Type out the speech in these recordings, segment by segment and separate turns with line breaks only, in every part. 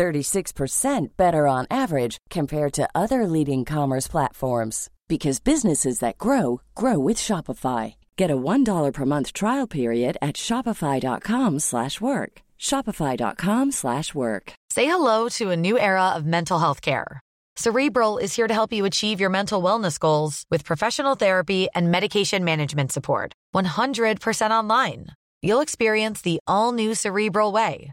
36% better on average compared to other leading commerce platforms because businesses that grow grow with Shopify. Get a $1 per month trial period at shopify.com/work. shopify.com/work.
Say hello to a new era of mental health care. Cerebral is here to help you achieve your mental wellness goals with professional therapy and medication management support. 100% online. You'll experience the all new Cerebral Way,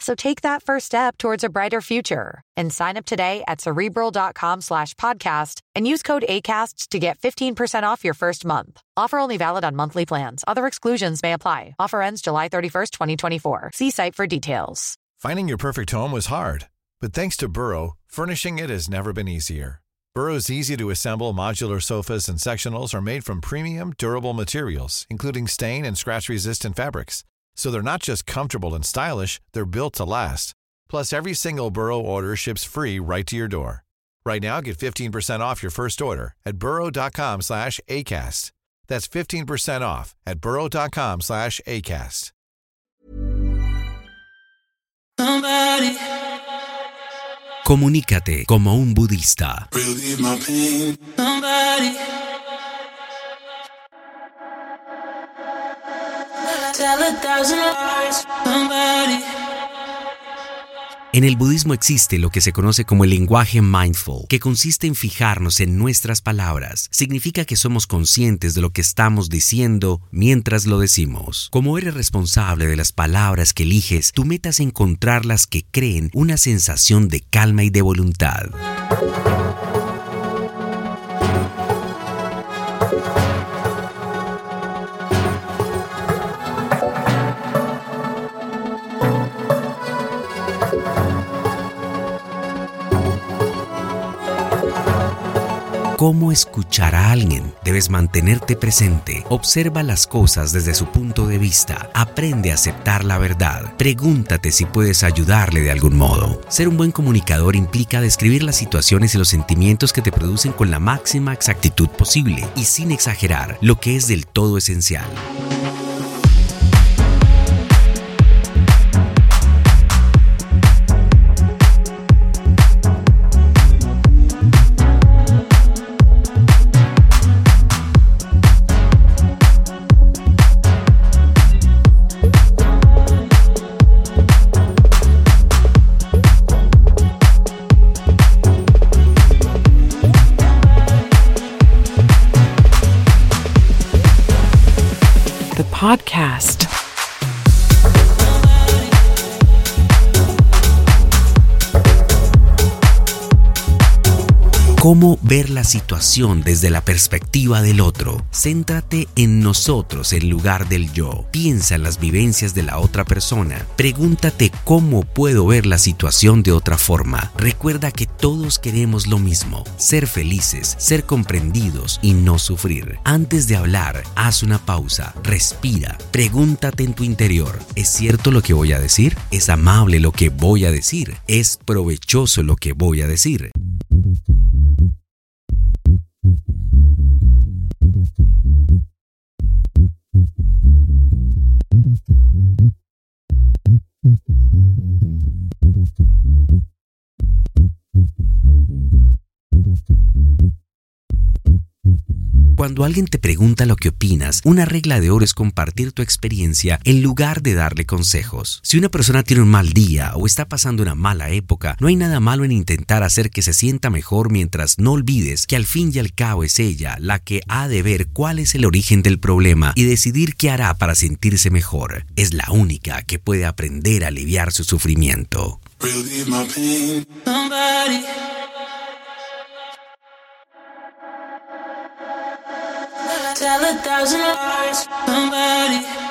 So take that first step towards a brighter future and sign up today at cerebral.com slash podcast and use code ACasts to get 15% off your first month. Offer only valid on monthly plans. Other exclusions may apply. Offer ends July 31st, 2024. See site for details.
Finding your perfect home was hard, but thanks to Burrow, furnishing it has never been easier. Burrow's easy to assemble modular sofas and sectionals are made from premium, durable materials, including stain and scratch resistant fabrics. So they're not just comfortable and stylish, they're built to last. Plus, every single Burrow order ships free right to your door. Right now, get 15% off your first order at burrow.com slash ACAST. That's 15% off at burrow.com slash ACAST.
Somebody
Comunícate como un budista. En el budismo existe lo que se conoce como el lenguaje mindful, que consiste en fijarnos en nuestras palabras. Significa que somos conscientes de lo que estamos diciendo mientras lo decimos. Como eres responsable de las palabras que eliges, tu meta es encontrar las que creen una sensación de calma y de voluntad. ¿Cómo escuchar a alguien? Debes mantenerte presente. Observa las cosas desde su punto de vista. Aprende a aceptar la verdad. Pregúntate si puedes ayudarle de algún modo. Ser un buen comunicador implica describir las situaciones y los sentimientos que te producen con la máxima exactitud posible y sin exagerar, lo que es del todo esencial.
Podcast.
Cómo ver la situación desde la perspectiva del otro. Céntrate en nosotros en lugar del yo. Piensa en las vivencias de la otra persona. Pregúntate cómo puedo ver la situación de otra forma. Recuerda que todos queremos lo mismo. Ser felices, ser comprendidos y no sufrir. Antes de hablar, haz una pausa. Respira. Pregúntate en tu interior. ¿Es cierto lo que voy a decir? ¿Es amable lo que voy a decir? ¿Es provechoso lo que voy a decir? Cuando alguien te pregunta lo que opinas, una regla de oro es compartir tu experiencia en lugar de darle consejos. Si una persona tiene un mal día o está pasando una mala época, no hay nada malo en intentar hacer que se sienta mejor mientras no olvides que al fin y al cabo es ella la que ha de ver cuál es el origen del problema y decidir qué hará para sentirse mejor. Es la única que puede aprender a aliviar su sufrimiento.
tell a thousand lies. Somebody.